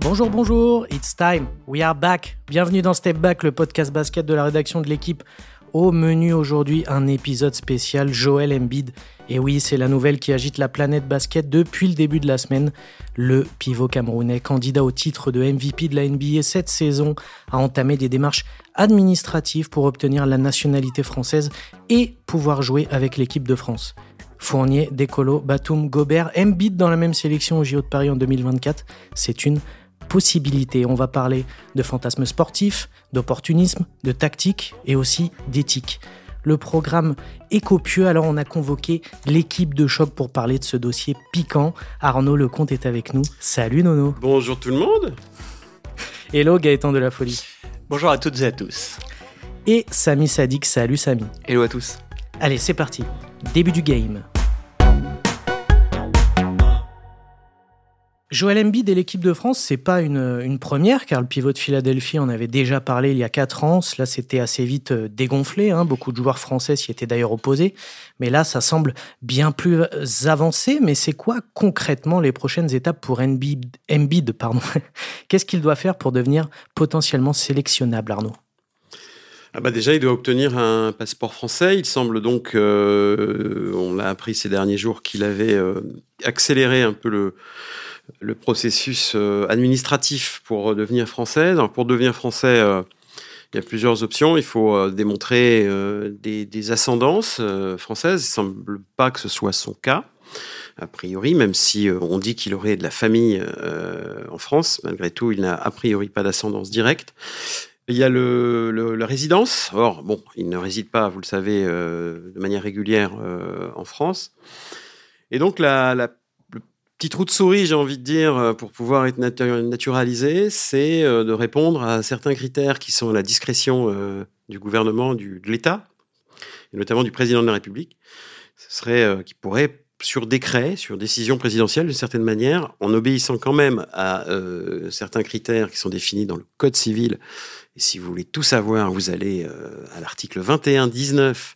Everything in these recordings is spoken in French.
Bonjour, bonjour, it's time, we are back. Bienvenue dans Step Back, le podcast basket de la rédaction de l'équipe. Au menu aujourd'hui, un épisode spécial Joel Embiid. Et oui, c'est la nouvelle qui agite la planète basket depuis le début de la semaine. Le pivot camerounais, candidat au titre de MVP de la NBA cette saison, a entamé des démarches administratives pour obtenir la nationalité française et pouvoir jouer avec l'équipe de France. Fournier, Décolo, Batum, Gobert, Embiid dans la même sélection au JO de Paris en 2024, c'est une possibilité. On va parler de fantasmes sportifs, d'opportunisme, de tactique et aussi d'éthique. Le programme est copieux, alors on a convoqué l'équipe de choc pour parler de ce dossier piquant. Arnaud Lecomte est avec nous. Salut Nono. Bonjour tout le monde. Hello Gaëtan de la Folie. Bonjour à toutes et à tous. Et Samy Sadik. Salut Samy. Hello à tous. Allez, c'est parti. Début du game. Joël Embiid et l'équipe de France, c'est pas une, une, première, car le pivot de Philadelphie en avait déjà parlé il y a quatre ans. Cela s'était assez vite euh, dégonflé. Hein. Beaucoup de joueurs français s'y étaient d'ailleurs opposés. Mais là, ça semble bien plus avancé. Mais c'est quoi concrètement les prochaines étapes pour Embiid, pardon? Qu'est-ce qu'il doit faire pour devenir potentiellement sélectionnable, Arnaud? Ah bah déjà, il doit obtenir un passeport français. Il semble donc, euh, on l'a appris ces derniers jours, qu'il avait euh, accéléré un peu le, le processus euh, administratif pour devenir français. pour devenir français, euh, il y a plusieurs options. Il faut euh, démontrer des, ascendances françaises. Il ne semble pas que ce soit son cas, a priori, même si on dit qu'il aurait de la famille en France. Malgré tout, il n'a a priori pas d'ascendance directe. Il y a le, la résidence. Or, bon, il ne réside pas, vous le savez, de manière régulière en France. Et donc, la, la petit trou de souris, j'ai envie de dire, euh, pour pouvoir être naturalisé, c'est euh, de répondre à certains critères qui sont à la discrétion euh, du gouvernement, du, de l'État, et notamment du président de la République. Ce serait qui pourrait, sur décret, sur décision présidentielle, d'une certaine manière, en obéissant quand même à certains critères qui sont définis dans le Code civil. Et si vous voulez tout savoir, vous allez à l'article 21-19,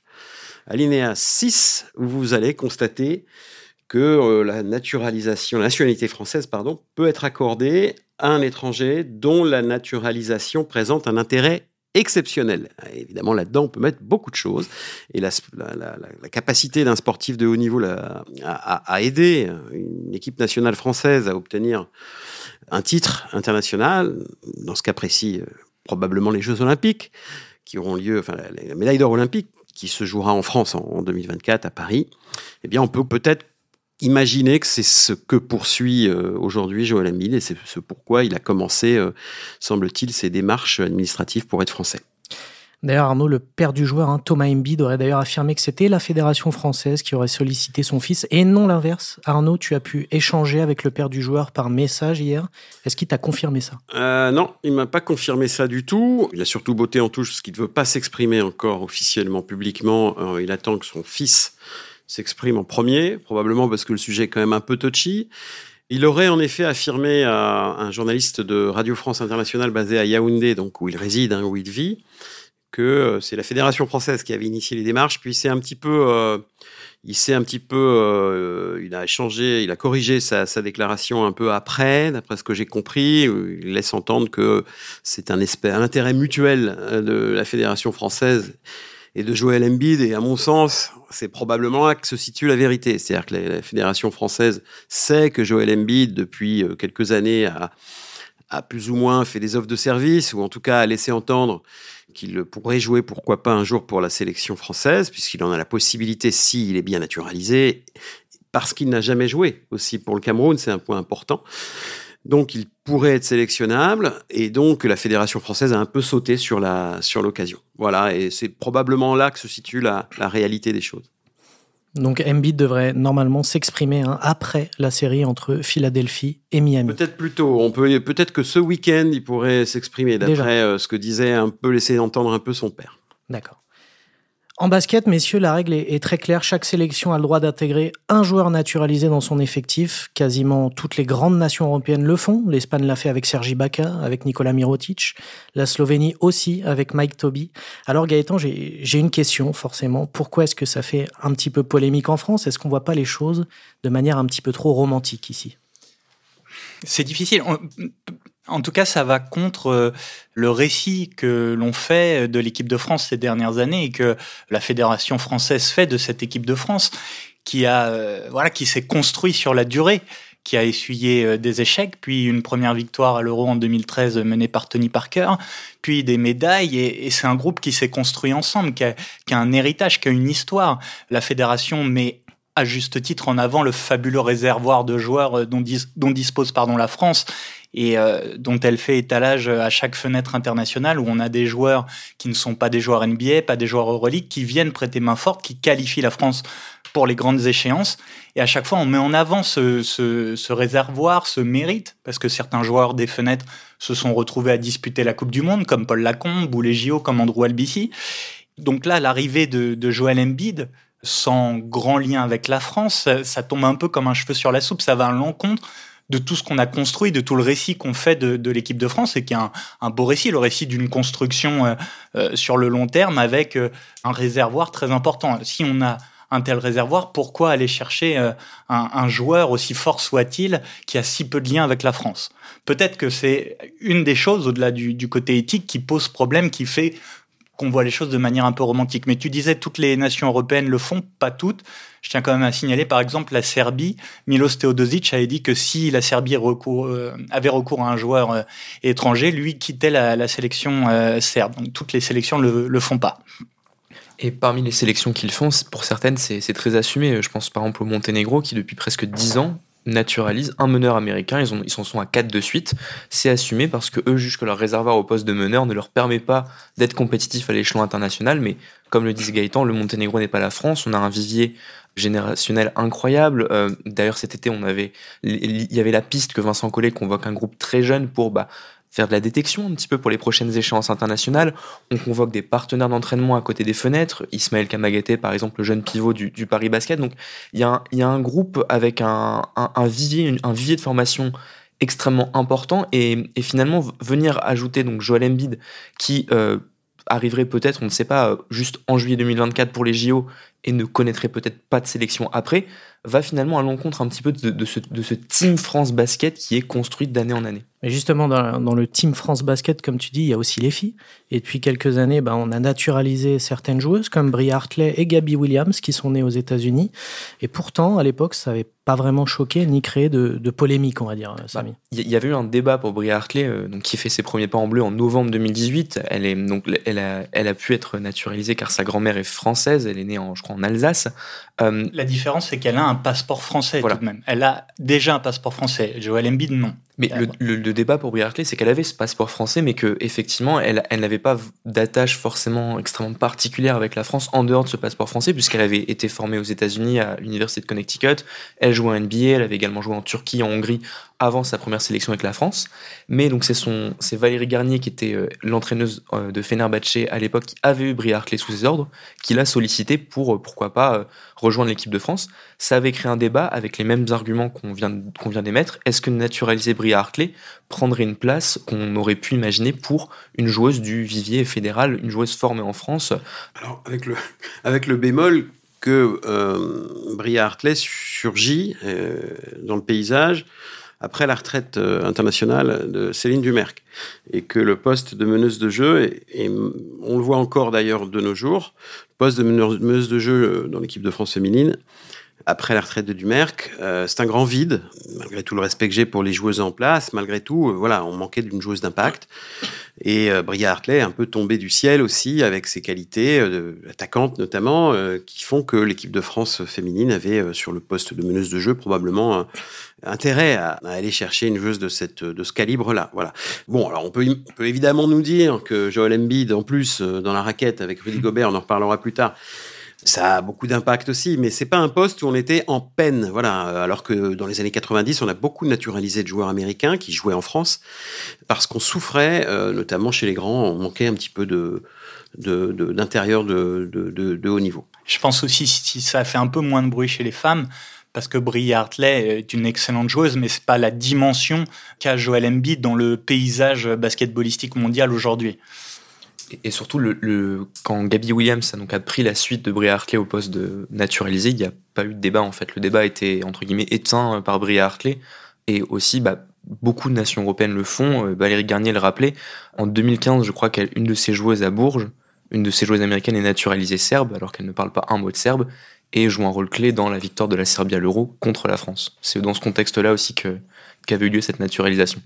alinéa 6, où vous allez constater que euh, la naturalisation, la nationalité française, pardon, peut être accordée à un étranger dont la naturalisation présente un intérêt exceptionnel. Évidemment, là-dedans, on peut mettre beaucoup de choses. Et la, capacité d'un sportif de haut niveau à, aider une équipe nationale française à obtenir un titre international, dans ce cas précis, euh, probablement les Jeux olympiques, qui auront lieu, enfin, la, médaille d'or olympique, qui se jouera en France en, en 2024 à Paris, eh bien, on peut peut-être Imaginez que c'est ce que poursuit euh, aujourd'hui Joël Embiid et c'est ce pourquoi il a commencé, euh, semble-t-il, ses démarches administratives pour être français. D'ailleurs, Arnaud, le père du joueur, hein, Thomas Embiid, aurait d'ailleurs affirmé que c'était la fédération française qui aurait sollicité son fils et non l'inverse. Arnaud, tu as pu échanger avec le père du joueur par message hier. Est-ce qu'il t'a confirmé ça? Euh, Non, il m'a pas confirmé ça du tout. Il a surtout botté en touche parce qu'il ne veut pas s'exprimer encore officiellement, publiquement. il attend que son fils s'exprime en premier, probablement parce que le sujet est quand même un peu touchy. Il aurait en effet affirmé à un journaliste de Radio France Internationale basé à Yaoundé, donc où il réside, hein, où il vit, que euh, c'est la Fédération française qui avait initié les démarches. Puis euh, il s'est un petit peu, euh, il a changé, il a corrigé sa, sa déclaration un peu après, d'après ce que j'ai compris. Il laisse entendre que c'est un, un intérêt mutuel de la Fédération française et de Joël Embiid. Et à mon sens, c'est probablement là que se situe la vérité. C'est-à-dire que la, Fédération française sait que Joël Embiid, depuis euh, quelques années, a, a, plus ou moins fait des offres de service, ou en tout cas a laissé entendre qu'il pourrait jouer, pourquoi pas, un jour pour la sélection française, puisqu'il en a la possibilité s'il est bien naturalisé, parce qu'il n'a jamais joué aussi pour le Cameroun, c'est un point important. Donc il pourrait être sélectionnable et donc la fédération française a un peu sauté sur la sur l'occasion. Voilà et c'est probablement là que se situe la, la réalité des choses. Donc Embiid devrait normalement s'exprimer hein, après la série entre Philadelphie et Miami. Peut-être plus tôt. On peut peut-être que ce week-end il pourrait s'exprimer d'après euh, ce que disait un peu laisser entendre un peu son père. D'accord. En basket, messieurs, la règle est, très claire. Chaque sélection a le droit d'intégrer un joueur naturalisé dans son effectif. Quasiment toutes les grandes nations européennes le font. L'Espagne l'a fait avec Sergi Baca, avec Nikola Mirotic. La Slovénie aussi, avec Mike Toby. Alors Gaëtan, j'ai une question, forcément. Pourquoi est-ce que ça fait un petit peu polémique en France? Est-ce qu'on voit pas les choses de manière un petit peu trop romantique ici? C'est difficile. En tout cas, ça va contre euh, le récit que l'on fait de l'équipe de France ces dernières années et que la fédération française fait de cette équipe de France, qui a euh, voilà, qui s'est construit sur la durée, qui a essuyé euh, des échecs, puis une première victoire à l'Euro en 2013 menée par Tony Parker, puis des médailles. Et, c'est un groupe qui s'est construit ensemble, qui a, qui a un héritage, qui a une histoire. La fédération met à juste titre en avant le fabuleux réservoir de joueurs dont, dont dispose pardon, la France et euh, dont elle fait étalage à chaque fenêtre internationale où on a des joueurs qui ne sont pas des joueurs NBA, pas des joueurs Euroleague, qui viennent prêter main forte, qui qualifient la France pour les grandes échéances. Et à chaque fois, on met en avant ce, ce, ce réservoir, ce mérite, parce que certains joueurs des fenêtres se sont retrouvés à disputer la Coupe du Monde, comme Paul Lacombe ou les JO, comme Andrew Albici. Donc là, l'arrivée de, de Joel Embiid, sans grand lien avec la France, ça, tombe un peu comme un cheveu sur la soupe, ça va à l'encontre de tout ce qu'on a construit, de tout le récit qu'on fait de, l'équipe de France, et qui est un, beau récit, le récit d'une construction euh, euh, sur le long terme avec euh, un réservoir très important. Si on a un tel réservoir, pourquoi aller chercher un, joueur, aussi fort soit-il, qui a si peu de lien avec la France? Peut-être que c'est une des choses, au-delà du, côté éthique, qui pose problème, qui fait qu'on voit les choses de manière un peu romantique. Mais tu disais toutes les nations européennes le font, pas toutes. Je tiens quand même à signaler, par exemple, la Serbie. Milos Teodosic avait dit que si la Serbie euh, avait recours à un joueur euh, étranger, lui quittait la, sélection euh, serbe. Donc toutes les sélections ne le, font pas. Et parmi les sélections qu'ils font, pour certaines, c'est très assumé. Je pense par exemple au Monténégro, qui depuis presque dix ans naturalise un meneur américain. Ils, ont, ils s'en sont à 4 de suite. C'est assumé parce que eux jugent que leur réservoir au poste de meneur ne leur permet pas d'être compétitif à l'échelon international. Mais comme le disait Gaëtan, le Monténégro n'est pas la France. On a un vivier générationnel incroyable. Euh, d'ailleurs, cet été, on avait, il y avait la piste que Vincent Collet convoque un groupe très jeune pour bah, faire de la détection un petit peu pour les prochaines échéances internationales. On convoque des partenaires d'entraînement à côté des fenêtres. Ismaël Kamagaté, par exemple, le jeune pivot du, Paris Basket. Donc, il y, a un, groupe avec un, un, vivier, de formation extrêmement important et, finalement venir ajouter donc Joel Embiid qui euh, arriverait peut-être, on ne sait pas, juste en juillet 2024 pour les JO et ne connaîtrait peut-être pas de sélection après, va finalement à l'encontre un petit peu de, ce, de ce Team France Basket qui est construit d'année en année. Mais justement, dans, le Team France Basket, comme tu dis, il y a aussi les filles. Et depuis quelques années, ben, on a naturalisé certaines joueuses comme Brie Hartley et Gabby Williams qui sont nées aux États-Unis. Et pourtant, à l'époque, ça n'avait pas vraiment choqué ni créé de, polémique, on va dire, bah, Samy. Il y avait eu un débat pour Brie Hartley, euh, donc, qui fait ses premiers pas en bleu en novembre 2018. Elle, est, donc, elle, a, elle a pu être naturalisée car sa grand-mère est française. Elle est née, en, je crois, en Alsace. Euh, La différence, c'est qu'elle a un passeport français tout de même. Elle a déjà un passeport français. Joël Embiid, non. Mais le, débat pour Brie Hartley, c'est qu'elle avait ce passeport français, mais que effectivement, elle, elle n'avait pas d'attache forcément extrêmement particulière avec la France en dehors de ce passeport français, puisqu'elle avait été formée aux États-Unis à l'université de Connecticut. Elle jouait en NBA, elle avait également joué en Turquie, en Hongrie, avant sa première sélection avec la France. Mais donc c'est son, c'est Valérie Garnier qui était euh, l'entraîneuse euh, de Fenerbahçe à l'époque, qui avait eu Brie Hartley sous ses ordres, qui l'a sollicité pour euh, pourquoi pas rejoindre l'équipe de France. Ça avait créé un débat avec les mêmes arguments qu'on vient qu'on vient d'émettre. Est-ce que naturaliser Brie Hartley prendrait une place qu'on aurait pu imaginer pour une joueuse du vivier fédéral, une joueuse formée en France Alors avec le avec le bémol que euh, Brie Hartley surgit dans le paysage après la retraite euh, internationale de Céline Dumerc. Et que le poste de meneuse de jeu, et, on le voit encore d'ailleurs de nos jours, poste de meneuse de jeu euh, dans l'équipe de France féminine, après la retraite de Dumerc, euh, c'est un grand vide, malgré tout le respect que j'ai pour les joueuses en place, malgré tout, voilà, on manquait d'une joueuse d'impact. Et euh, Bria Hartley est un peu tombée du ciel aussi, avec ses qualités, euh, attaquantes notamment, qui font que l'équipe de France féminine avait, sur le poste de meneuse de jeu, probablement intérêt à, aller chercher une joueuse de, ce calibre-là. Voilà. Bon, alors on peut, on peut évidemment nous dire que Joel Embiid, en plus, dans la raquette avec Rudy Gobert, on en reparlera plus tard, ça a beaucoup d'impact aussi, mais c'est pas un poste où on était en peine, voilà. Alors que dans les années 90, on a beaucoup naturalisé de joueurs américains qui jouaient en France parce qu'on souffrait, euh, notamment chez les grands, on manquait un petit peu de d'intérieur de, de, haut niveau. Je pense aussi si ça a fait un peu moins de bruit chez les femmes, parce que Brie Hartley est une excellente joueuse, mais c'est pas la dimension qu'a Joel Embiid dans le paysage basketballistique mondial aujourd'hui et surtout, quand Gabby Williams a, donc, pris la suite de Brie Hartley au poste de naturalisé, il n'y a pas eu de débat en fait. Le débat été entre guillemets éteint euh, par Brie Hartley et aussi bah, beaucoup de nations européennes le font. Valérie Garnier le rappelait. En 2015, je crois qu'une de ses joueuses à Bourges, une de ses joueuses américaines est naturalisée serbe, alors qu'elle ne parle pas un mot de serbe, et joue un rôle clé dans la victoire de la Serbie à l'Euro contre la France. C'est dans ce contexte-là aussi qu'avait eu lieu cette naturalisation.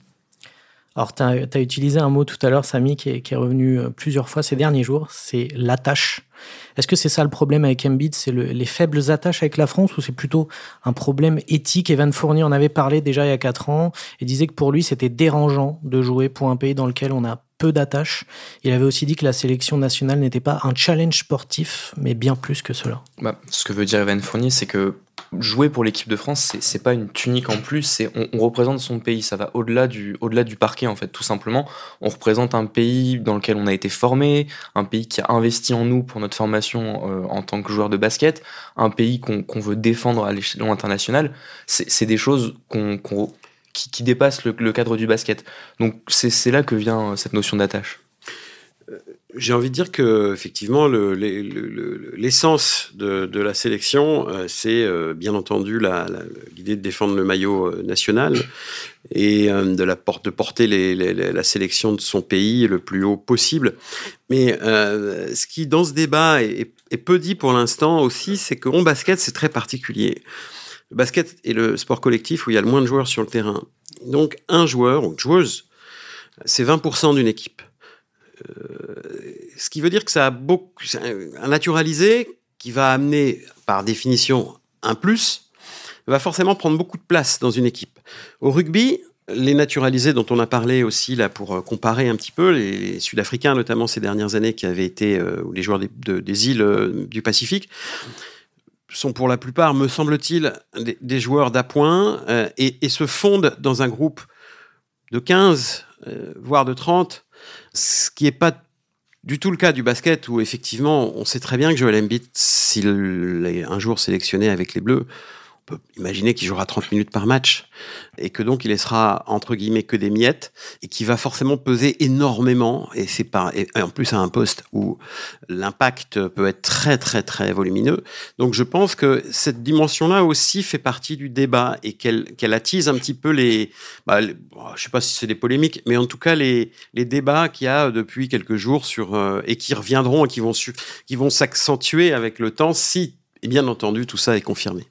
Alors, tu as, utilisé un mot tout à l'heure, Samy, qui est, revenu euh, plusieurs fois ces derniers jours, c'est l'attache. Est-ce que c'est ça le problème avec Embiid? C'est les faibles attaches avec la France ou c'est plutôt un problème éthique? Evan Fournier en avait parlé déjà il y a 4 ans et disait que pour lui, c'était dérangeant de jouer pour un pays dans lequel on a peu d'attaches. Il avait aussi dit que la sélection nationale n'était pas un challenge sportif, mais bien plus que cela. Bah, ce que veut dire Evan Fournier, c'est que jouer pour l'équipe de France, c'est pas une tunique en plus, c'est on, représente son pays, ça va au-delà du, au-delà du parquet en fait, tout simplement. On représente un pays dans lequel on a été formé, un pays qui a investi en nous pour notre formation euh, en tant que joueur de basket, un pays qu'on veut défendre à l'échelon international. C'est des choses qui, dépassent le, le, cadre du basket. Donc c'est là que vient cette notion d'attache. J'ai envie de dire que effectivement l'essence le, de, la sélection, euh, c'est euh, bien entendu l'idée de défendre le maillot euh, national et de, porter la sélection de son pays le plus haut possible. Mais ce qui dans ce débat est, peu dit pour l'instant aussi, c'est que en basket c'est très particulier. Le basket est le sport collectif où il y a le moins de joueurs sur le terrain. Donc un joueur ou une joueuse, c'est 20% d'une équipe. Euh, ce qui veut dire que ça a beaucoup, un naturalisé qui va amener par définition un plus, va forcément prendre beaucoup de place dans une équipe. Au rugby, les naturalisés dont on a parlé aussi là pour euh, comparer un petit peu, les, Sud-Africains notamment ces dernières années qui avaient été, euh, ou les joueurs des, îles du Pacifique, sont pour la plupart, me semble-t-il, des, joueurs d'appoint et, et, se fondent dans un groupe de 15, voire de 30, ce qui n'est pas du tout le cas du basket où effectivement on sait très bien que Joel Embiid, s'il est un jour sélectionné avec les Bleus, peut imaginer qu'il jouera 30 minutes par match et que donc il laissera entre guillemets que des miettes et qui va forcément peser énormément et c'est pas et en plus à un poste où l'impact peut être très très très volumineux. Donc je pense que cette dimension-là aussi fait partie du débat et qu'elle qu'elle attise un petit peu les, bah, je sais pas si c'est des polémiques, mais en tout cas les les débats qu'il y a depuis quelques jours sur euh, et qui reviendront et qui vont qui vont s'accentuer avec le temps si et bien entendu tout ça est confirmé.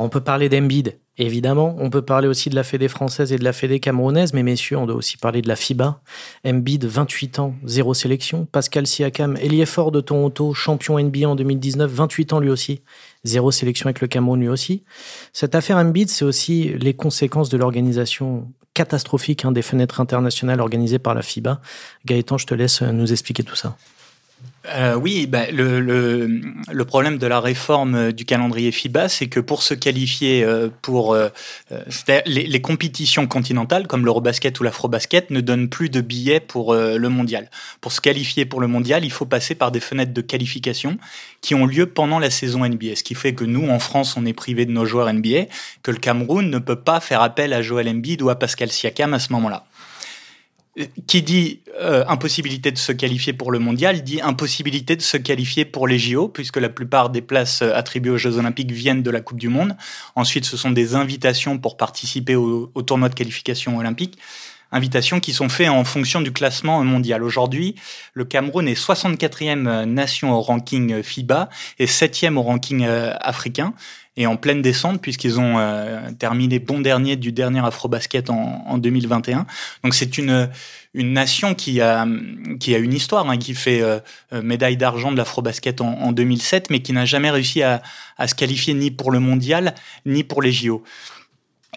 On peut parler d'Embiid, évidemment. On peut parler aussi de la Fédé française et de la Fédé camerounaise, mais messieurs, on doit aussi parler de la FIBA. Embiid, 28 ans, zéro sélection. Pascal Siakam, ailier fort de Toronto, champion NBA en 2019, 28 ans lui aussi, zéro sélection avec le Cameroun lui aussi. Cette affaire Embiid, c'est aussi les conséquences de l'organisation catastrophique hein, des fenêtres internationales organisées par la FIBA. Gaëtan, je te laisse nous expliquer tout ça. Euh, oui, bah, le, problème de la réforme du calendrier FIBA, c'est que pour se qualifier euh, pour euh, les, les, compétitions continentales comme l'Eurobasket ou l'Afrobasket ne donnent plus de billets pour le mondial. Pour se qualifier pour le mondial, il faut passer par des fenêtres de qualification qui ont lieu pendant la saison NBA. Ce qui fait que nous, en France, on est privé de nos joueurs NBA, que le Cameroun ne peut pas faire appel à Joel Embiid ou à Pascal Siakam à ce moment-là qui dit euh, impossibilité de se qualifier pour le mondial, dit impossibilité de se qualifier pour les JO, puisque la plupart des places euh, attribuées aux Jeux Olympiques viennent de la Coupe du Monde. Ensuite, ce sont des invitations pour participer au, tournoi de qualification olympique. Invitations qui sont faites en fonction du classement mondial. Aujourd'hui, le Cameroun est 64e nation au ranking FIBA et 7e au ranking euh, africain et en pleine descente puisqu'ils ont euh, terminé bon dernier du dernier Afrobasket en, en 2021. Donc c'est une une nation qui a qui a une histoire, hein, qui fait euh, euh, médaille d'argent de l'Afrobasket en, en 2007, mais qui n'a jamais réussi à, à se qualifier ni pour le mondial ni pour les JO.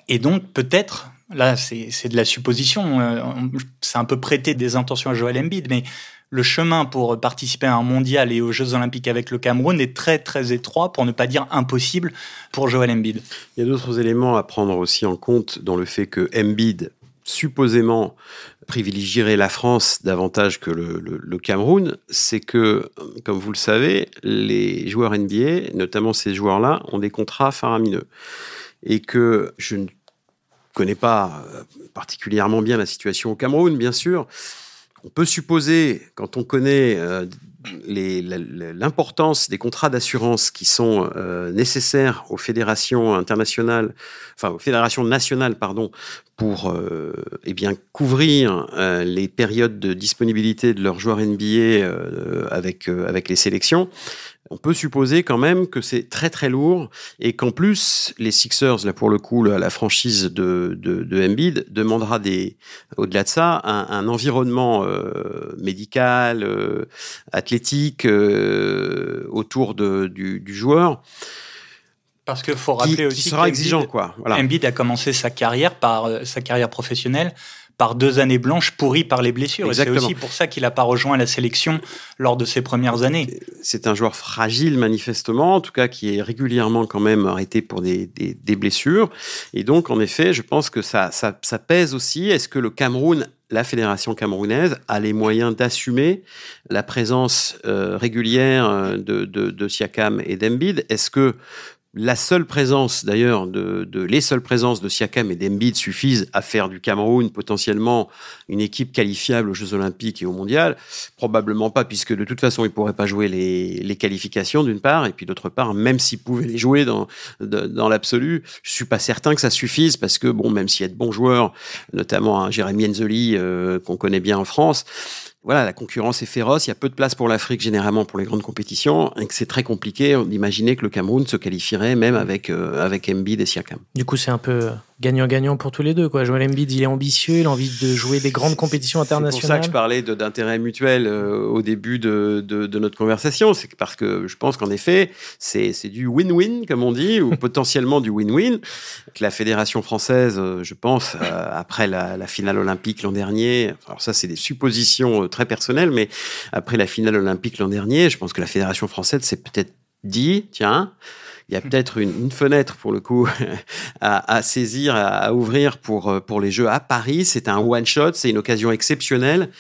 Et donc peut-être là c'est de la supposition, c'est un peu prêter des intentions à Joel Embiid, mais le chemin pour participer à un mondial et aux Jeux Olympiques avec le Cameroun est très très étroit, pour ne pas dire impossible, pour Joel Embiid. Il y a d'autres éléments à prendre aussi en compte dans le fait que Embiid, supposément, privilégierait la France davantage que le, Cameroun, c'est que, comme vous le savez, les joueurs NBA, notamment ces joueurs-là, ont des contrats faramineux. Et que je ne connais pas particulièrement bien la situation au Cameroun, bien sûr, on peut supposer, quand on connaît euh, l'importance des contrats d'assurance qui sont euh, nécessaires aux fédérations internationales, enfin aux fédérations nationales, pardon, pour euh, eh couvrir les périodes de disponibilité de leurs joueurs NBA avec les sélections, on peut supposer quand même que c'est très très lourd et qu'en plus les Sixers là pour le coup la, franchise de, de, de Embiid demandera des au-delà de ça un, environnement euh, médical euh, athlétique euh, autour de, du, du joueur parce qu'il faut rappeler aussi qui sera exigeant quoi voilà. Embiid a commencé sa carrière par sa carrière professionnelle par deux années blanches pourries par les blessures. Et c'est aussi pour ça qu'il n'a pas rejoint la sélection lors de ses premières années. C'est un joueur fragile, manifestement, en tout cas qui est régulièrement quand même arrêté pour des, des, blessures. Et donc, en effet, je pense que ça, ça, ça pèse aussi. Est-ce que le Cameroun la fédération camerounaise a les moyens d'assumer la présence euh, régulière euh, de, de, de Siakam et d'Embiid? Est-ce que la seule présence, d'ailleurs, de, les seules présences de Siakam et d'Embiid suffisent à faire du Cameroun potentiellement une équipe qualifiable aux Jeux Olympiques et au Mondial. Probablement pas, puisque de toute façon, ils pourraient pas jouer les, qualifications d'une part, et puis d'autre part, même s'ils pouvaient les jouer dans, dans l'absolu, je suis pas certain que ça suffise, parce que bon, même s'il y a de bons joueurs, notamment un Jérémy Enzoli euh, qu'on connaît bien en France, voilà, la concurrence est féroce. Il y a peu de place pour l'Afrique généralement pour les grandes compétitions, et que c'est très compliqué d'imaginer que le Cameroun se qualifierait même avec euh, avec Embiid et Siakam. Du coup, c'est un peu gagnant-gagnant pour tous les deux. Quoi. Joel Embiid, il est ambitieux, il a envie de jouer des grandes compétitions internationales. C'est pour ça que je parlais d'intérêt mutuel euh, au début de, de, notre conversation. C'est parce que je pense qu'en effet, c'est du win-win, comme on dit, ou potentiellement du win-win. Que la fédération française, euh, je pense, euh, après la, la, finale olympique l'an dernier, alors ça, c'est des suppositions très personnelles, mais après la finale olympique l'an dernier, je pense que la fédération française s'est peut-être dit, tiens, il y a peut-être une, fenêtre pour le coup à, saisir, à, ouvrir pour euh, pour les Jeux à Paris. C'est un one shot, c'est une occasion exceptionnelle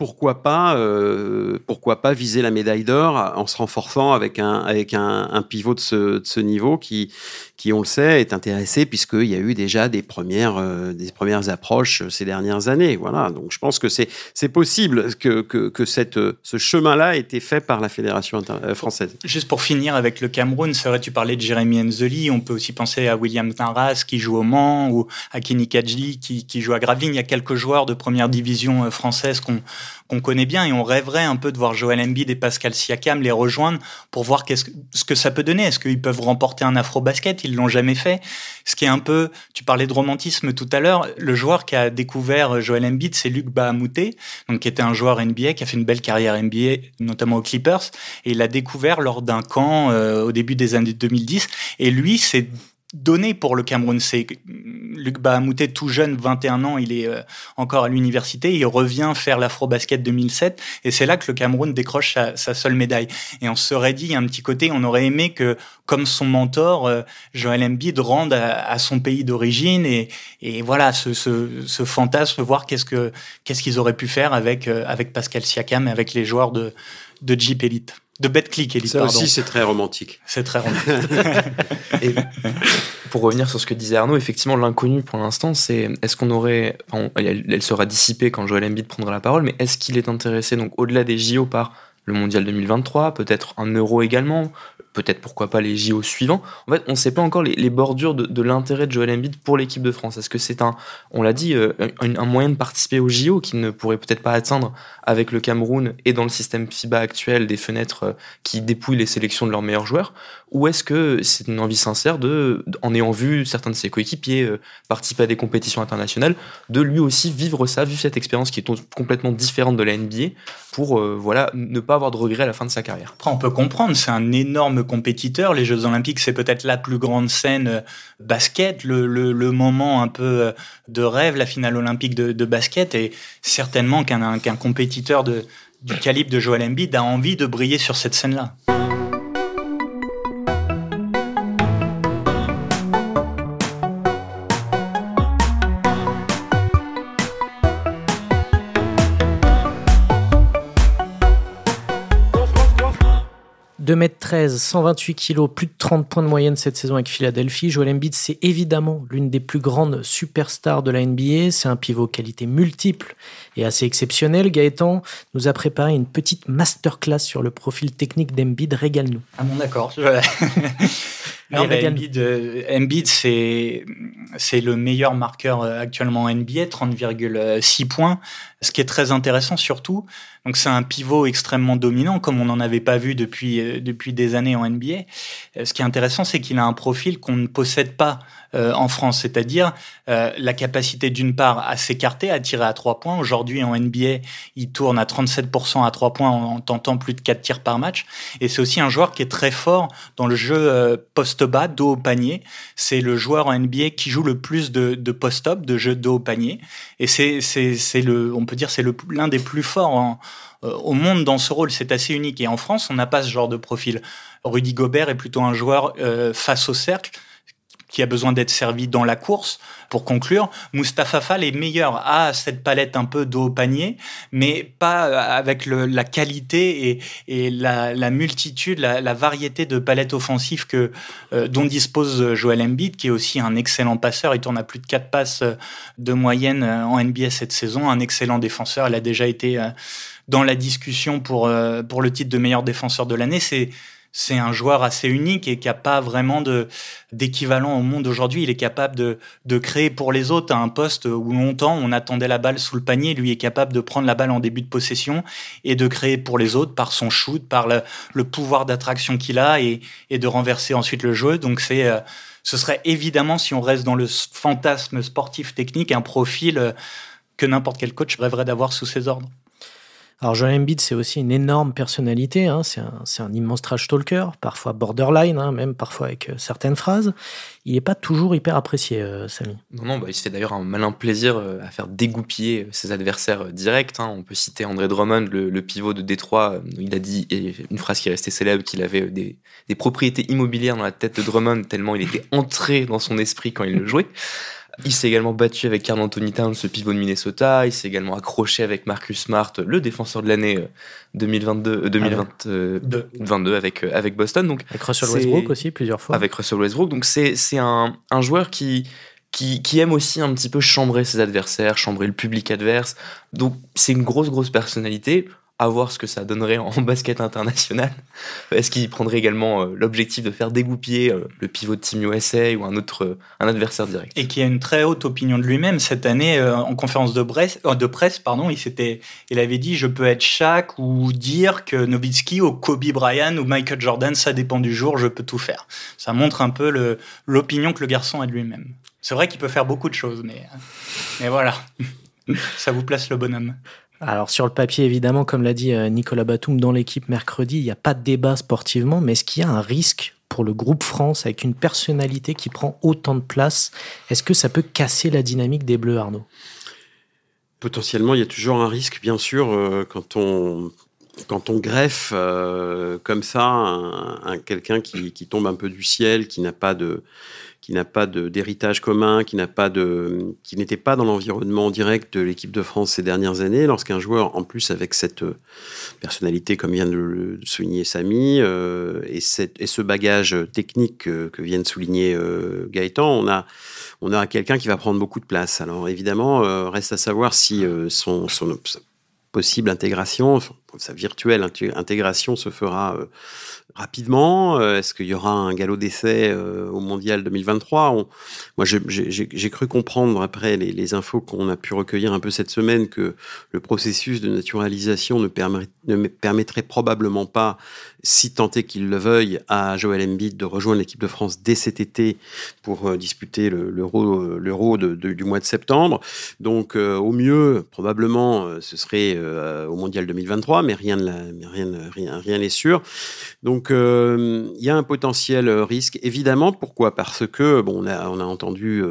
pourquoi pas, euh, pourquoi pas viser la médaille d'or en se renforçant avec un, avec un, un pivot de ce, de ce, niveau qui, qui, on le sait, est intéressé puisqu'il y a eu déjà des premières, euh, des premières approches ces dernières années. Voilà. Donc, je pense que c'est, possible que, que, que cette, ce chemin-là ait été fait par la Fédération euh, française. Juste pour finir avec le Cameroun, c'est vrai, tu parlais de Jérémy Enzeli. On peut aussi penser à William Naras qui joue au Mans ou à Kenny Kadji qui, qui joue à Gravelines. Il y a quelques joueurs de première division française qu'on qu'on connaît bien et on rêverait un peu de voir Joel Embiid et Pascal Siakam les rejoindre pour voir qu'est-ce que, ce que ça peut donner. Est-ce qu'ils peuvent remporter un afro-basket? Ils l'ont jamais fait. Ce qui est un peu, tu parlais de romantisme tout à l'heure, le joueur qui a découvert Joel Embiid, c'est Luc Bahamouté, donc qui était un joueur NBA, qui a fait une belle carrière NBA, notamment aux Clippers, et il l'a découvert lors d'un camp euh, au début des années 2010. Et lui, c'est donné pour le Cameroun. C'est Luc Bahamouté, tout jeune, 21 ans, il est euh, encore à l'université, il revient faire l'Afro-Basket 2007, et c'est là que le Cameroun décroche sa, seule médaille. Et on se serait dit, un petit côté, on aurait aimé que, comme son mentor, euh, Joël Embiid rende à, son pays d'origine, et, et, voilà, ce, ce, ce fantasme, voir qu'est-ce que qu'est-ce qu'ils auraient pu faire avec, euh, avec Pascal Siakam et avec les joueurs de, de Jeep Elite de Betclic Elite. Ça aussi, c'est très romantique. C'est très romantique. et pour revenir sur ce que disait Arnaud, effectivement, l'inconnu pour l'instant, c'est est-ce qu'on aurait. elle, sera dissipée quand Joel Embiid prendra la parole, mais est-ce qu'il est intéressé, donc au-delà des JO, par le mondial 2023, peut-être un euro également, peut-être pourquoi pas les JO suivants. En fait, on ne sait pas encore les, bordures de, l'intérêt de Joel Embiid pour l'équipe de France. Est-ce que c'est un, on l'a dit, euh, un, moyen de participer aux JO qu'il ne pourrait peut-être pas atteindre avec le Cameroun et dans le système FIBA actuel des fenêtres euh, qui dépouillent les sélections de leurs meilleurs joueurs? Ou est-ce que c'est une envie sincère de, en ayant vu certains de ses coéquipiers euh, participer à des compétitions internationales, de lui aussi vivre ça, vivre cette expérience qui est complètement différente de la NBA pour voilà ne pas avoir de regrets à la fin de sa carrière? Après, on peut comprendre, c'est un énorme compétiteurs. Les Jeux Olympiques, c'est peut-être la plus grande scène euh, basket, le, le, moment un peu euh, de rêve, la finale olympique de, de basket. Et certainement qu'un qu'un compétiteur de, du calibre de Joel Embiid a envie de briller sur cette scène-là. M 13 128 kg, plus de 30 points de moyenne cette saison avec Philadelphie. Joel Embiid, c'est évidemment l'une des plus grandes superstars de la NBA. C'est un pivot qualité multiple est assez exceptionnel. Gaëtan nous a préparé une petite masterclass sur le profil technique d'Embiid. Régale-nous. Ah bon, d'accord. Non, mais Embiid, euh, Embiid c'est c'est le meilleur marqueur euh, actuellement en NBA, 30,6 points. Ce qui est très intéressant surtout, donc c'est un pivot extrêmement dominant, comme on n'en avait pas vu depuis euh, depuis des années en NBA. Ce qui est intéressant, c'est qu'il a un profil qu'on ne possède pas euh, en France, c'est-à-dire la capacité d'une part à s'écarter, à tirer à trois points. Aujourd'hui en NBA, il tourne à 37% à trois points en, tentant plus de quatre tirs par match. Et c'est aussi un joueur qui est très fort dans le jeu euh, post-bas, dos au panier. C'est le joueur en NBA qui joue le plus de, post-up, de jeu dos au panier. Et c'est, c'est, c'est le, on peut dire, c'est l'un des plus forts au monde dans ce rôle. C'est assez unique. Et en France, on n'a pas ce genre de profil. Rudy Gobert est plutôt un joueur face au cercle qui a besoin d'être servi dans la course. Pour conclure, Mustapha Fall est meilleur à cette palette un peu dos au panier, mais pas avec la qualité et, la, multitude, la, variété de palettes offensives que, euh, dont dispose Joel Embiid, qui est aussi un excellent passeur. Il tourne à plus de 4 passes de moyenne euh, en NBA cette saison, un excellent défenseur. Il a déjà été euh, dans la discussion pour, pour le titre de meilleur défenseur de l'année. C'est c'est un joueur assez unique et qui n'a pas vraiment de d'équivalent au monde aujourd'hui. Il est capable de, de créer pour les autres à un poste où longtemps on attendait la balle sous le panier. Lui est capable de prendre la balle en début de possession et de créer pour les autres par son shoot, par le, pouvoir d'attraction qu'il a et, et, de renverser ensuite le jeu. Donc c'est euh, ce serait évidemment, si on reste dans le fantasme sportif technique, un profil euh, que n'importe quel coach rêverait d'avoir sous ses ordres. Alors Joel Embiid, c'est aussi une énorme personnalité. Hein. C'est un, immense trash talker, parfois borderline, hein, même parfois avec euh, certaines phrases. Il n'est pas toujours hyper apprécié, euh, Samy. Non, non, bah, il se fait d'ailleurs un malin plaisir euh, à faire dégoupiller ses adversaires directs. Hein. On peut citer André Drummond, le, pivot de Détroit. Il a dit une phrase qui est restée célèbre qu'il avait des, des propriétés immobilières dans la tête de Drummond tellement il était entré dans son esprit quand il le jouait. Il s'est également battu avec Carl Anthony Towns, ce pivot de Minnesota. Il s'est également accroché avec Marcus Smart, le défenseur de l'année 2022, 2022 avec, euh, avec Boston. Donc, avec Russell Westbrook aussi, plusieurs fois. Avec Russell Westbrook. Donc, c'est un, un joueur qui, qui, qui, aime aussi un petit peu chambrer ses adversaires, chambrer le public adverse. Donc, c'est une grosse, grosse personnalité à voir ce que ça donnerait en basket international. Est-ce qu'il prendrait également euh, l'objectif de faire dégoupiller euh, le pivot de Team USA ou un autre euh, un adversaire direct? Et qui a une très haute opinion de lui-même. Cette année, en conférence de, presse, de presse, pardon, il, s'était, il avait dit Je peux être Shaq ou dire que Nowitzki ou Kobe Bryant ou Michael Jordan, ça dépend du jour, je peux tout faire. Ça montre un peu l'opinion que le garçon a de lui-même. C'est vrai qu'il peut faire beaucoup de choses, mais, mais voilà. ça vous place le bonhomme. Alors sur le papier, évidemment, comme l'a dit euh, Nicolas Batum dans l'équipe mercredi, il n'y a pas de débat sportivement, mais est-ce qu'il y a un risque pour le groupe France avec une personnalité qui prend autant de place? Est-ce que ça peut casser la dynamique des Bleus, Arnaud? Potentiellement, il y a toujours un risque, bien sûr, euh, quand on quand on greffe euh, comme ça un, quelqu'un qui, qui, tombe un peu du ciel, qui n'a pas de qui n'a pas d'héritage commun, qui n'a pas de, qui n'était pas dans l'environnement direct de l'équipe de France ces dernières années, lorsqu'un joueur, en plus avec cette euh, personnalité, comme vient de le souligner Samy, euh, et, cette, et ce bagage technique que, que vient de souligner euh, Gaëtan, on a, on a quelqu'un qui va prendre beaucoup de place. Alors évidemment, euh, reste à savoir si euh, son, son, possible intégration, sa virtuelle intégration se fera rapidement euh, Est-ce qu'il y aura un galop d'essai euh, au Mondial 2023 Moi, j'ai cru comprendre, après les, infos qu'on a pu recueillir un peu cette semaine, que le processus de naturalisation ne, permet, ne permettrait probablement pas si tant est qu'il le veuille, à Joël Embiid de rejoindre l'équipe de France dès cet été pour euh, disputer l'Euro du mois de septembre. Donc, au mieux, probablement, ce serait au Mondial 2023, mais rien n'est sûr. Donc, il y a un potentiel risque, évidemment. Pourquoi? Parce que, bon, on a, on a entendu,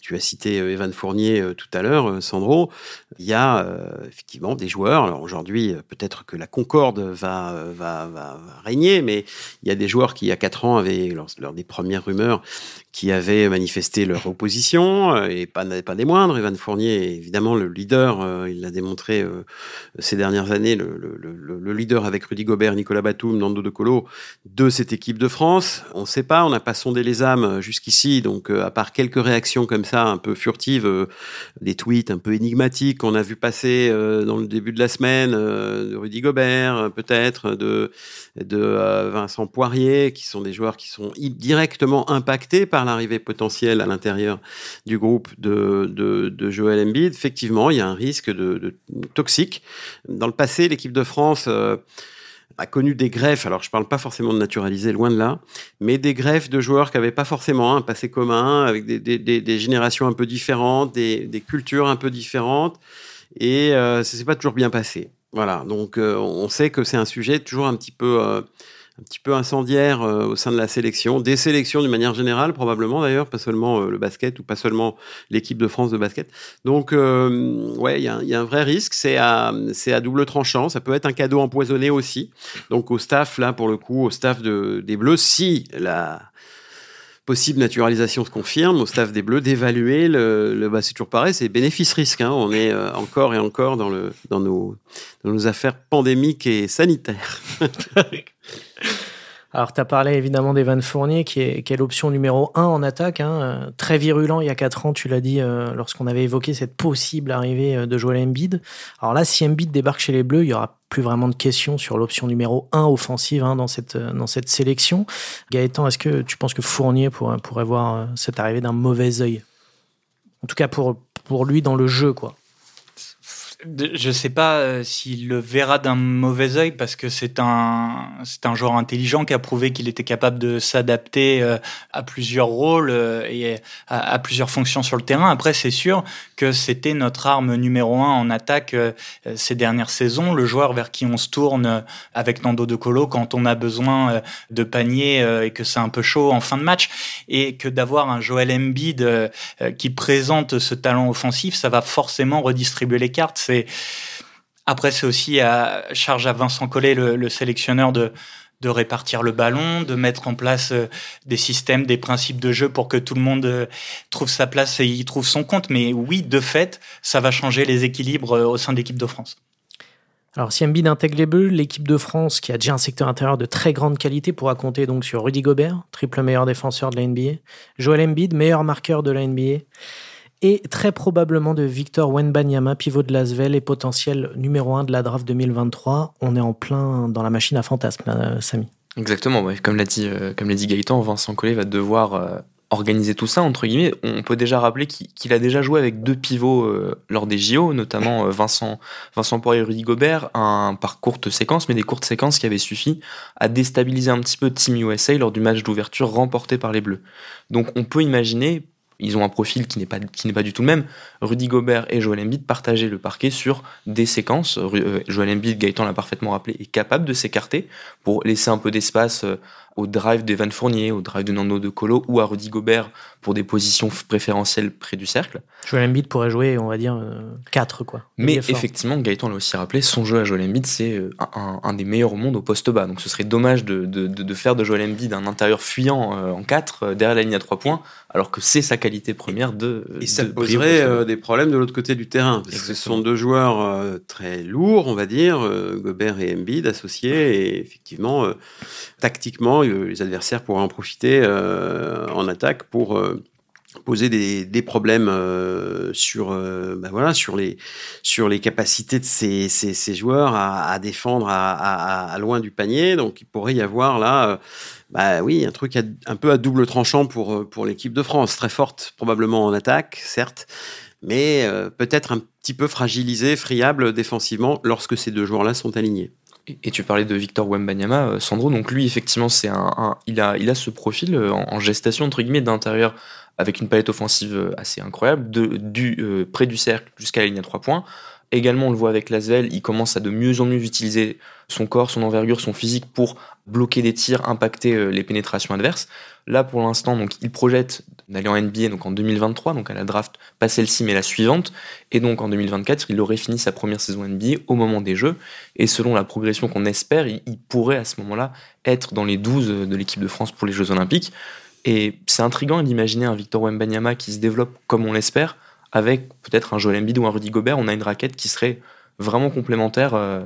tu as cité Evan Fournier tout à l'heure, Sandro, il y a effectivement des joueurs. Alors aujourd'hui, peut-être que la concorde va, va, régner, mais il y a des joueurs qui, il y a quatre ans, avaient, lors, lors des premières rumeurs, qui avaient manifesté leur opposition, euh, et pas, des moindres. Evan Fournier évidemment le leader, euh, il l'a démontré euh, ces dernières années, le, le, le, leader avec Rudy Gobert, Nicolas Batum, Nando De Colo, de cette équipe de France. On ne sait pas, on n'a pas sondé les âmes jusqu'ici, donc à part quelques réactions comme ça, un peu furtives, des tweets un peu énigmatiques qu'on a vu passer dans le début de la semaine de Rudy Gobert, peut-être, de, de Vincent Poirier, qui sont des joueurs qui sont directement impactés par l'arrivée potentielle à l'intérieur du groupe de, de, de, Joel Embiid, effectivement, il y a un risque de toxique. Dans le passé, l'équipe de France a connu des greffes, alors je ne parle pas forcément de naturaliser, loin de là, mais des greffes de joueurs qui n'avaient pas forcément un passé commun, avec des, des, des, générations un peu différentes, des, cultures un peu différentes, et euh, ça s'est pas toujours bien passé. Voilà, donc euh, on sait que c'est un sujet toujours un petit peu euh, un petit peu incendiaire euh, au sein de la sélection, des sélections d'une manière générale probablement d'ailleurs, pas seulement euh, le basket ou pas seulement l'équipe de France de basket. Donc euh, ouais, il y, a un vrai risque, c'est à, double tranchant, ça peut être un cadeau empoisonné aussi. Donc au staff là pour le coup, au staff de, des Bleus, si la possible naturalisation se confirme au staff des Bleus d'évaluer le, bah, c'est toujours pareil, c'est bénéfice-risque. Hein. On est encore et encore dans, le, dans nos affaires pandémiques et sanitaires. Alors, tu as parlé évidemment d'Evan Fournier, qui est, qui est l'option numéro 1 en attaque. Hein, euh, très virulent il y a 4 ans, tu l'as dit, euh, lorsqu'on avait évoqué cette possible arrivée euh, de Joel Embiid. Alors là, si Embiid débarque chez les Bleus, il y aura plus vraiment de questions sur l'option numéro 1 offensive hein, dans, cette, dans cette sélection. Gaëtan, est-ce que tu penses que Fournier pourrait, pourrait voir cette arrivée d'un mauvais œil? En tout cas, pour, pour lui dans le jeu, quoi je sais pas euh, s'il le verra d'un mauvais œil parce que c'est un c'est un joueur intelligent qui a prouvé qu'il était capable de s'adapter euh, à plusieurs rôles euh, et à, plusieurs fonctions sur le terrain. Après, c'est sûr que c'était notre arme numéro un en attaque ces dernières saisons, le joueur vers qui on se tourne avec Nando De Colo quand on a besoin de panier et que c'est un peu chaud en fin de match. Et que d'avoir un Joel Embiid qui présente ce talent offensif, ça va forcément redistribuer les cartes après c'est aussi à charge à Vincent Collet, le, sélectionneur, de répartir le ballon, de mettre en place euh, des systèmes, des principes de jeu pour que tout le monde euh, trouve sa place et y trouve son compte. Mais oui, de fait, ça va changer les équilibres euh, au sein de l'équipe de France. Alors, si Embiid intègre les Bleus, l'équipe de France, qui a déjà un secteur intérieur de très grande qualité, pourra compter donc sur Rudy Gobert, triple meilleur défenseur de la NBA, Joel Embiid, meilleur marqueur de la NBA, et très probablement de Victor Wenbanyama, pivot de Lasvel et potentiel numéro 1 de la draft 2023. On est en plein dans la machine à fantasmes, là, Samy. Exactement, comme l'a dit, euh, dit Gaëtan, Vincent Collet va devoir euh, organiser tout ça, entre guillemets. On peut déjà rappeler qu'il a déjà joué avec deux pivots euh, lors des JO, notamment Vincent, Vincent Poirier et Rudy Gobert, par courte séquence, mais des courtes séquences qui avaient suffi à déstabiliser un petit peu Team USA lors du match d'ouverture remporté par les Bleus. Donc on peut imaginer, ils ont un profil qui n'est pas, qui n'est pas du tout le même. Rudy Gobert et Joel Embiid partageaient le parquet sur des séquences. Euh, Joel Embiid, Gaëtan l'a parfaitement rappelé, est capable de s'écarter pour laisser un peu d'espace euh, au drive d'Evan Fournier, au drive de Nando De Colo ou à Rudy Gobert pour des positions préférentielles près du cercle. Joel Embiid pourrait jouer, on va dire, 4 euh, quoi. Mais effectivement, Gaëtan l'a aussi rappelé, son jeu à Joel Embiid, c'est euh, un, des meilleurs au monde au poste bas. Donc ce serait dommage de, de, de faire de Joel Embiid un intérieur fuyant euh, en 4 derrière la ligne à 3 points, alors que c'est sa qualité première de. Et ça poserait des problèmes de l'autre côté du terrain. Parce que ce sont deux joueurs très lourds, on va dire, Gobert et Embiid associés, et effectivement, tactiquement, les adversaires pourraient en profiter en attaque pour poser des, problèmes euh, sur euh, bah sur les capacités de ces, joueurs à, défendre à, loin du panier. Donc il pourrait y avoir là euh, bah oui un truc un peu à double tranchant pour pour l'équipe de France. Très forte probablement en attaque certes mais peut-être un petit peu fragilisé friable défensivement lorsque ces deux joueurs là sont alignés et tu parlais de Victor Wembanyama, Sandro. Donc lui, effectivement, c'est un, il a, il a ce profil en, en gestation entre guillemets d'intérieur avec une palette offensive euh, assez incroyable, de, du, euh, près du cercle jusqu'à la ligne à trois points. Également, on le voit avec Lasvel, il commence à de mieux en mieux utiliser son corps, son envergure, son physique pour bloquer des tirs, impacter euh, les pénétrations adverses. Là, pour l'instant, donc, il projette d'aller en NBA donc en 2023, donc à la draft, pas celle-ci mais la suivante, et donc en 2024, il aurait fini sa première saison NBA au moment des Jeux, et selon la progression qu'on espère, il, il pourrait à ce moment-là être dans les 12 de l'équipe de France pour les Jeux Olympiques. Et c'est intriguant d'imaginer un Victor Wembanyama qui se développe comme on l'espère, avec peut-être un Joel Embiid ou un Rudy Gobert. On a une raquette qui serait vraiment complémentaire. Euh,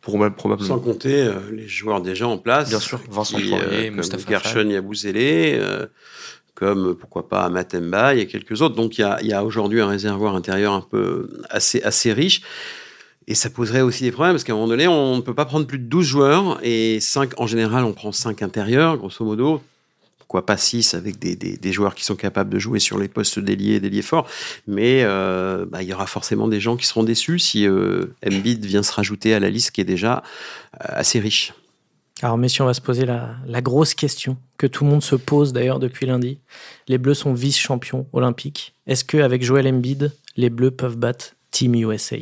pour, probablement. Sans compter euh, les joueurs déjà en place. Bien sûr, Vincent Poirier, euh, Mustafa Gershon Yabouzélé, comme pourquoi pas Matemba et quelques autres. Donc il y a, y a aujourd'hui un réservoir intérieur un peu assez, assez riche. Et ça poserait aussi des problèmes parce qu'à un moment donné, on ne peut pas prendre plus de 12 joueurs et 5, en général, on prend 5 intérieurs, grosso modo. Pourquoi pas 6 avec des, des, des, joueurs qui sont capables de jouer sur les postes d'ailier et d'ailier fort. Mais euh, bah, il y aura forcément des gens qui seront déçus si euh, Embiid vient se rajouter à la liste qui est déjà euh, assez riche. Alors, messieurs, on va se poser la, la, grosse question que tout le monde se pose d'ailleurs depuis lundi. Les Bleus sont vice-champions olympiques. Est-ce qu'avec Joel Embiid, les Bleus peuvent battre Team USA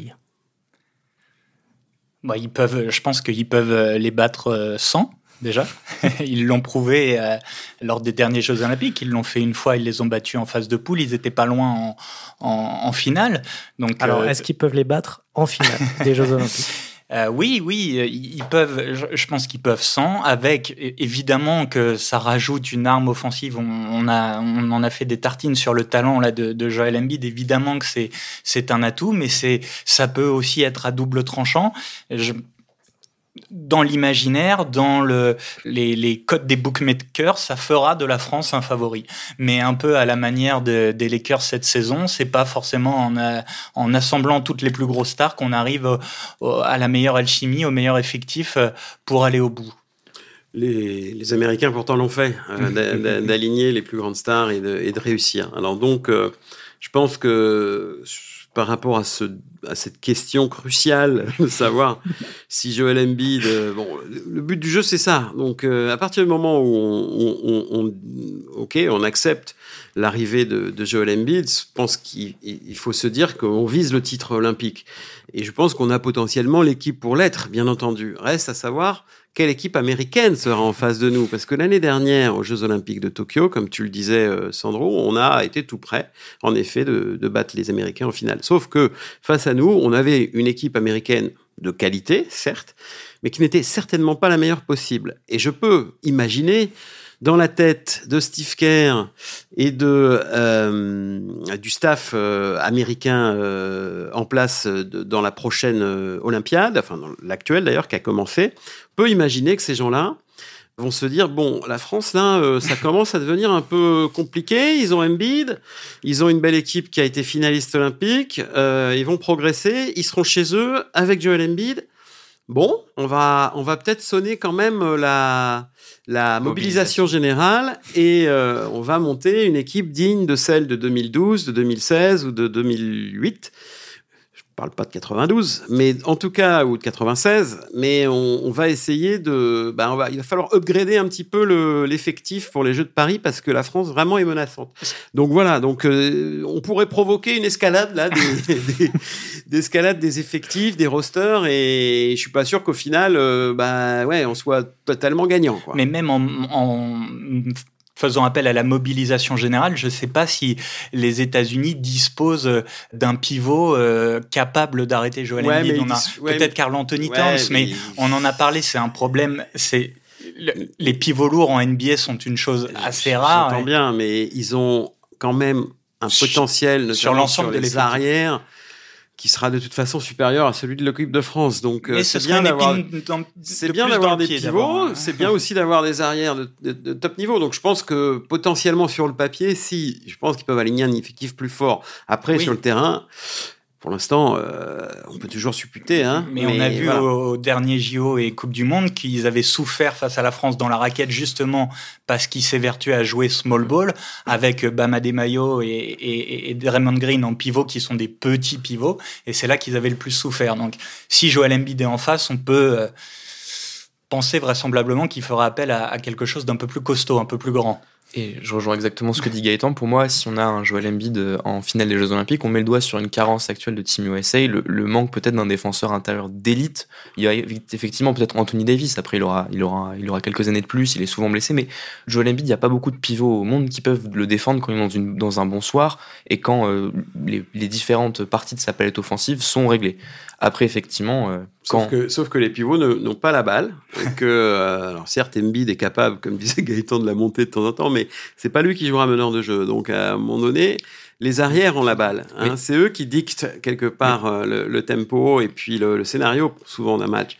bah, ils peuvent, Je pense qu'ils peuvent les battre sans, déjà. ils l'ont prouvé euh, lors des derniers Jeux Olympiques. Ils l'ont fait une fois, ils les ont battus en phase de poule. Ils n'étaient pas loin en, en, en, finale. Donc, Alors, euh, est-ce qu'ils peuvent les battre en finale des Jeux Olympiques? Euh, oui, oui, ils peuvent. Je, pense qu'ils peuvent sans. Avec évidemment que ça rajoute une arme offensive. On, on, a, on en a fait des tartines sur le talent là de, de Joel Embiid. Évidemment que c'est c'est un atout, mais c'est ça peut aussi être à double tranchant. Je, dans l'imaginaire, dans le, les, les, codes des bookmakers, ça fera de la France un favori. Mais un peu à la manière de, des Lakers cette saison, c'est pas forcément en, a, en, assemblant toutes les plus grosses stars qu'on arrive au, au, à la meilleure alchimie, au meilleur effectif euh, pour aller au bout. Les, les Américains pourtant l'ont fait, euh, d'aligner les plus grandes stars et de, et de réussir. Alors donc, euh, je pense que par rapport à, ce, à cette question cruciale de savoir si Joel Embiid. Euh, bon, le but du jeu, c'est ça. Donc, euh, à partir du moment où on, on, accepte l'arrivée de, de, Joel Embiid, je pense qu'il faut se dire qu'on vise le titre olympique. Et je pense qu'on a potentiellement l'équipe pour l'être, bien entendu. Reste à savoir quelle équipe américaine sera en face de nous? Parce que l'année dernière, aux Jeux Olympiques de Tokyo, comme tu le disais, Sandro, on a été tout prêt, en effet, de, de, battre les Américains en finale. Sauf que face à nous, on avait une équipe américaine de qualité, certes, mais qui n'était certainement pas la meilleure possible. Et je peux imaginer dans la tête de Steve Kerr et de, euh, du staff euh, américain euh, en place de, dans la prochaine euh, Olympiade, enfin dans l'actuelle d'ailleurs, qui a commencé, peut imaginer que ces gens-là vont se dire bon, la France là, euh, ça commence à devenir un peu compliqué. Ils ont Embiid, ils ont une belle équipe qui a été finaliste olympique, euh, ils vont progresser, ils seront chez eux avec Joel Embiid. Bon, on va, on va peut-être sonner quand même la, la mobilisation. générale et euh, on va monter une équipe digne de celle de 2012, de 2016 ou de 2008 parle pas de 92, mais en tout cas, ou de 96, mais on, va essayer de. Ben on va, il va falloir upgrader un petit peu l'effectif le, pour les Jeux de Paris parce que la France vraiment est menaçante. Donc voilà, donc euh, on pourrait provoquer une escalade là, des, des, effectifs, des rosters, et je suis pas sûr qu'au final, euh, bah ouais, on soit totalement gagnant. Quoi. Mais même en faisant appel à la mobilisation générale, je ne sais pas si les États-Unis disposent d'un pivot euh, capable d'arrêter Joel ouais, Embiid. Ouais, peut-être Carl Anthony ouais, Towns, mais, mais on en a parlé. C'est un problème. C'est les pivots lourds en NBA sont une chose assez rare. J'entends bien, mais ils ont quand même un potentiel sur l'ensemble des arrières qui sera de toute façon supérieur à celui de l'équipe de France. Donc euh, c'est bien d'avoir c'est bien d'avoir des pivots, c'est bien aussi d'avoir des arrières de, de, de, top niveau. Donc je pense que potentiellement sur le papier, si je pense qu'ils peuvent aligner un effectif plus fort. Après oui. sur le terrain, pour l'instant, euh, on peut toujours supputer. Hein, mais, mais, on a vu voilà. au, dernier JO et Coupe du Monde qu'ils avaient souffert face à la France dans la raquette justement parce qu'ils s'évertuaient à jouer small ball avec Bama Mayo et, et, et Draymond Green en pivot qui sont des petits pivots et c'est là qu'ils avaient le plus souffert. Donc si Joel Embiid est en face, on peut euh, penser vraisemblablement qu'il fera appel à, à quelque chose d'un peu plus costaud, un peu plus grand. Et je rejoins exactement ce que dit Gaëtan. Pour moi, si on a un Joel Embiid en finale des Jeux Olympiques, on met le doigt sur une carence actuelle de Team USA, le, le manque peut-être d'un défenseur intérieur d'élite. Il y a effectivement peut-être Anthony Davis. Après, il aura, il aura, il aura quelques années de plus. Il est souvent blessé, mais Joel Embiid, il n'y a pas beaucoup de pivots au monde qui peuvent le défendre quand il est dans, une, dans un bon soir et quand euh, les, les, différentes parties de sa palette offensive sont réglées. Après, effectivement, euh, Sauf, que, sauf que les pivots n'ont pas la balle. Et que, euh, alors certes, Embiid est capable, comme disait Gaëtan, de la monter de temps en temps, mais c'est pas lui qui jouera meneur de jeu. Donc, à un moment donné, les arrières ont la balle. Hein. Oui. C'est eux qui dictent quelque part euh, le, le, tempo et puis le, le, scénario, souvent d'un match.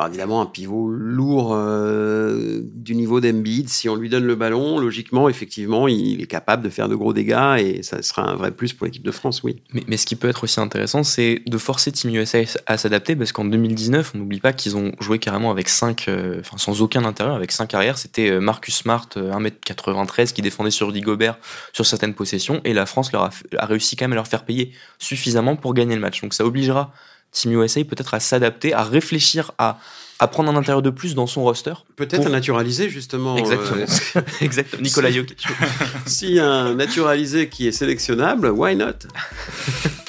Alors évidemment, un pivot lourd euh, du niveau d'Embiid, si on lui donne le ballon, logiquement, effectivement, il est capable de faire de gros dégâts et ça sera un vrai plus pour l'équipe de France, oui. Mais, ce qui peut être aussi intéressant, c'est de forcer Team USA à s'adapter parce qu'en 2019, on n'oublie pas qu'ils ont joué carrément avec 5, euh, enfin sans aucun intérieur, avec 5 arrières. C'était euh, Marcus Smart, 1m93, qui défendait sur Rudy Gobert sur certaines possessions et la France leur a, a réussi quand même à leur faire payer suffisamment pour gagner le match. Donc ça obligera Team USA peut-être à s'adapter, à réfléchir à, à prendre un intérieur de plus dans son roster. Peut-être à naturaliser justement. Exactement. Euh, Exactement. Nicolas Jokic. si un naturalisé qui est sélectionnable, why not?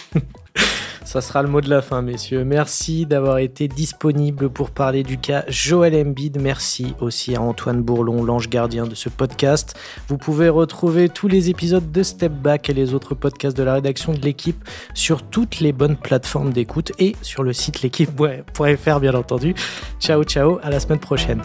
Ça sera le mot de la fin, messieurs. Merci d'avoir été disponible pour parler du cas Joël Embiid. Merci aussi à Antoine Bourlon, l'ange gardien de ce podcast. Vous pouvez retrouver tous les épisodes de Step Back et les autres podcasts de la rédaction de l'équipe sur toutes les bonnes plateformes d'écoute et sur le site l'équipe.fr, bien entendu. Ciao, ciao, à la semaine prochaine.